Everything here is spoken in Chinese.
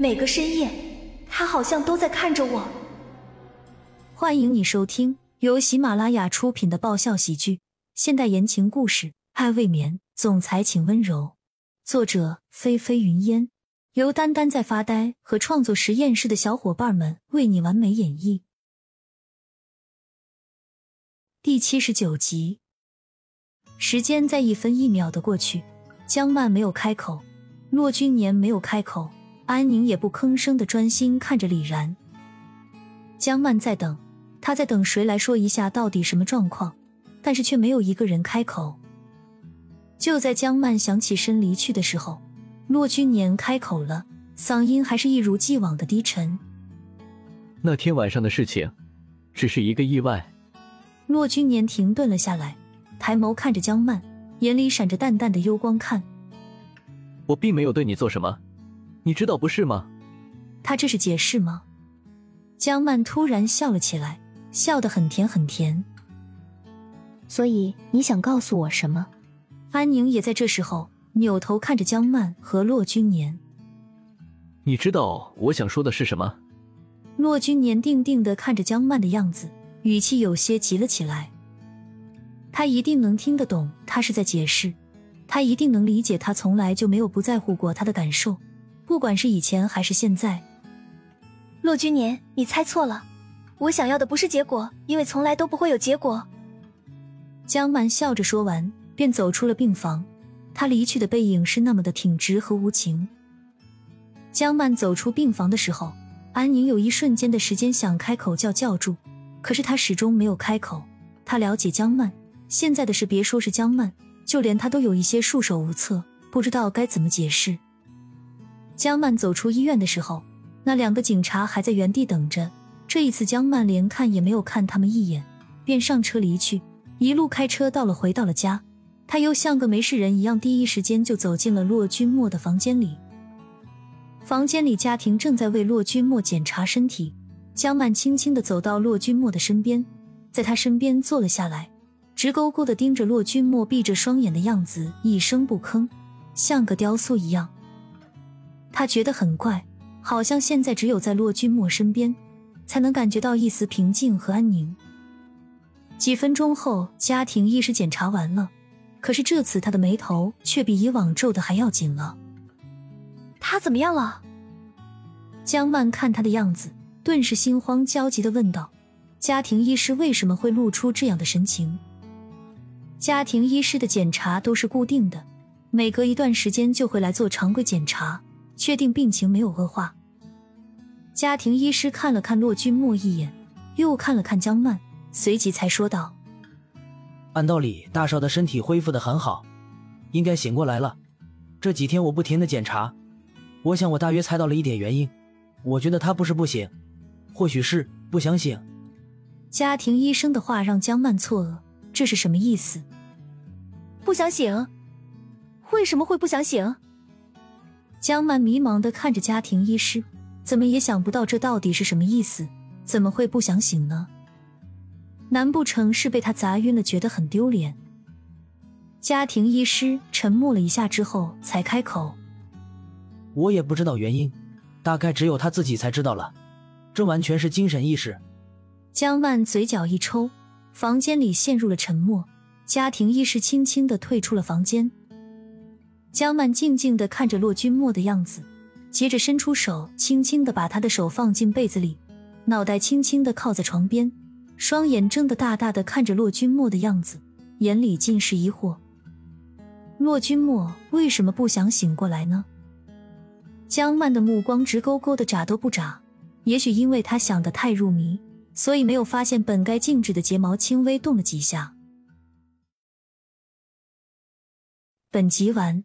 每个深夜，他好像都在看着我。欢迎你收听由喜马拉雅出品的爆笑喜剧、现代言情故事《爱未眠》，总裁请温柔。作者：菲菲云烟，由丹丹在发呆和创作实验室的小伙伴们为你完美演绎。第七十九集，时间在一分一秒的过去，江曼没有开口，骆君年没有开口，安宁也不吭声的专心看着李然。江曼在等，她在等谁来说一下到底什么状况，但是却没有一个人开口。就在江曼想起身离去的时候，骆君年开口了，嗓音还是一如既往的低沉。那天晚上的事情，只是一个意外。骆君年停顿了下来，抬眸看着江曼，眼里闪着淡淡的幽光。看，我并没有对你做什么，你知道不是吗？他这是解释吗？江曼突然笑了起来，笑得很甜很甜。所以你想告诉我什么？安宁也在这时候扭头看着江曼和骆君年。你知道我想说的是什么？骆君年定定的看着江曼的样子。语气有些急了起来。他一定能听得懂，他是在解释，他一定能理解，他从来就没有不在乎过他的感受，不管是以前还是现在。骆君年，你猜错了，我想要的不是结果，因为从来都不会有结果。江曼笑着说完，便走出了病房。他离去的背影是那么的挺直和无情。江曼走出病房的时候，安宁有一瞬间的时间想开口叫叫住。可是他始终没有开口。他了解江曼现在的事，别说是江曼，就连他都有一些束手无策，不知道该怎么解释。江曼走出医院的时候，那两个警察还在原地等着。这一次，江曼连看也没有看他们一眼，便上车离去，一路开车到了回到了家。他又像个没事人一样，第一时间就走进了骆君墨的房间里。房间里，家庭正在为骆君墨检查身体。江曼轻轻的走到骆君墨的身边，在他身边坐了下来，直勾勾的盯着骆君墨闭着双眼的样子，一声不吭，像个雕塑一样。他觉得很怪，好像现在只有在骆君莫身边，才能感觉到一丝平静和安宁。几分钟后，家庭医师检查完了，可是这次他的眉头却比以往皱的还要紧了。他怎么样了？江曼看他的样子。顿时心慌焦急的问道：“家庭医师为什么会露出这样的神情？”家庭医师的检查都是固定的，每隔一段时间就会来做常规检查，确定病情没有恶化。家庭医师看了看骆君墨一眼，又看了看江曼，随即才说道：“按道理，大少的身体恢复的很好，应该醒过来了。这几天我不停的检查，我想我大约猜到了一点原因。我觉得他不是不醒。”或许是不想醒。家庭医生的话让江曼错愕，这是什么意思？不想醒？为什么会不想醒？江曼迷茫的看着家庭医师，怎么也想不到这到底是什么意思？怎么会不想醒呢？难不成是被他砸晕了，觉得很丢脸？家庭医师沉默了一下之后才开口：“我也不知道原因，大概只有他自己才知道了。”这完全是精神意识。江曼嘴角一抽，房间里陷入了沉默。家庭医师轻轻的退出了房间。江曼静静的看着骆君莫的样子，接着伸出手，轻轻的把他的手放进被子里，脑袋轻轻的靠在床边，双眼睁得大大的看着骆君莫的样子，眼里尽是疑惑。骆君莫为什么不想醒过来呢？江曼的目光直勾勾的眨都不眨。也许因为他想的太入迷，所以没有发现本该静止的睫毛轻微动了几下。本集完，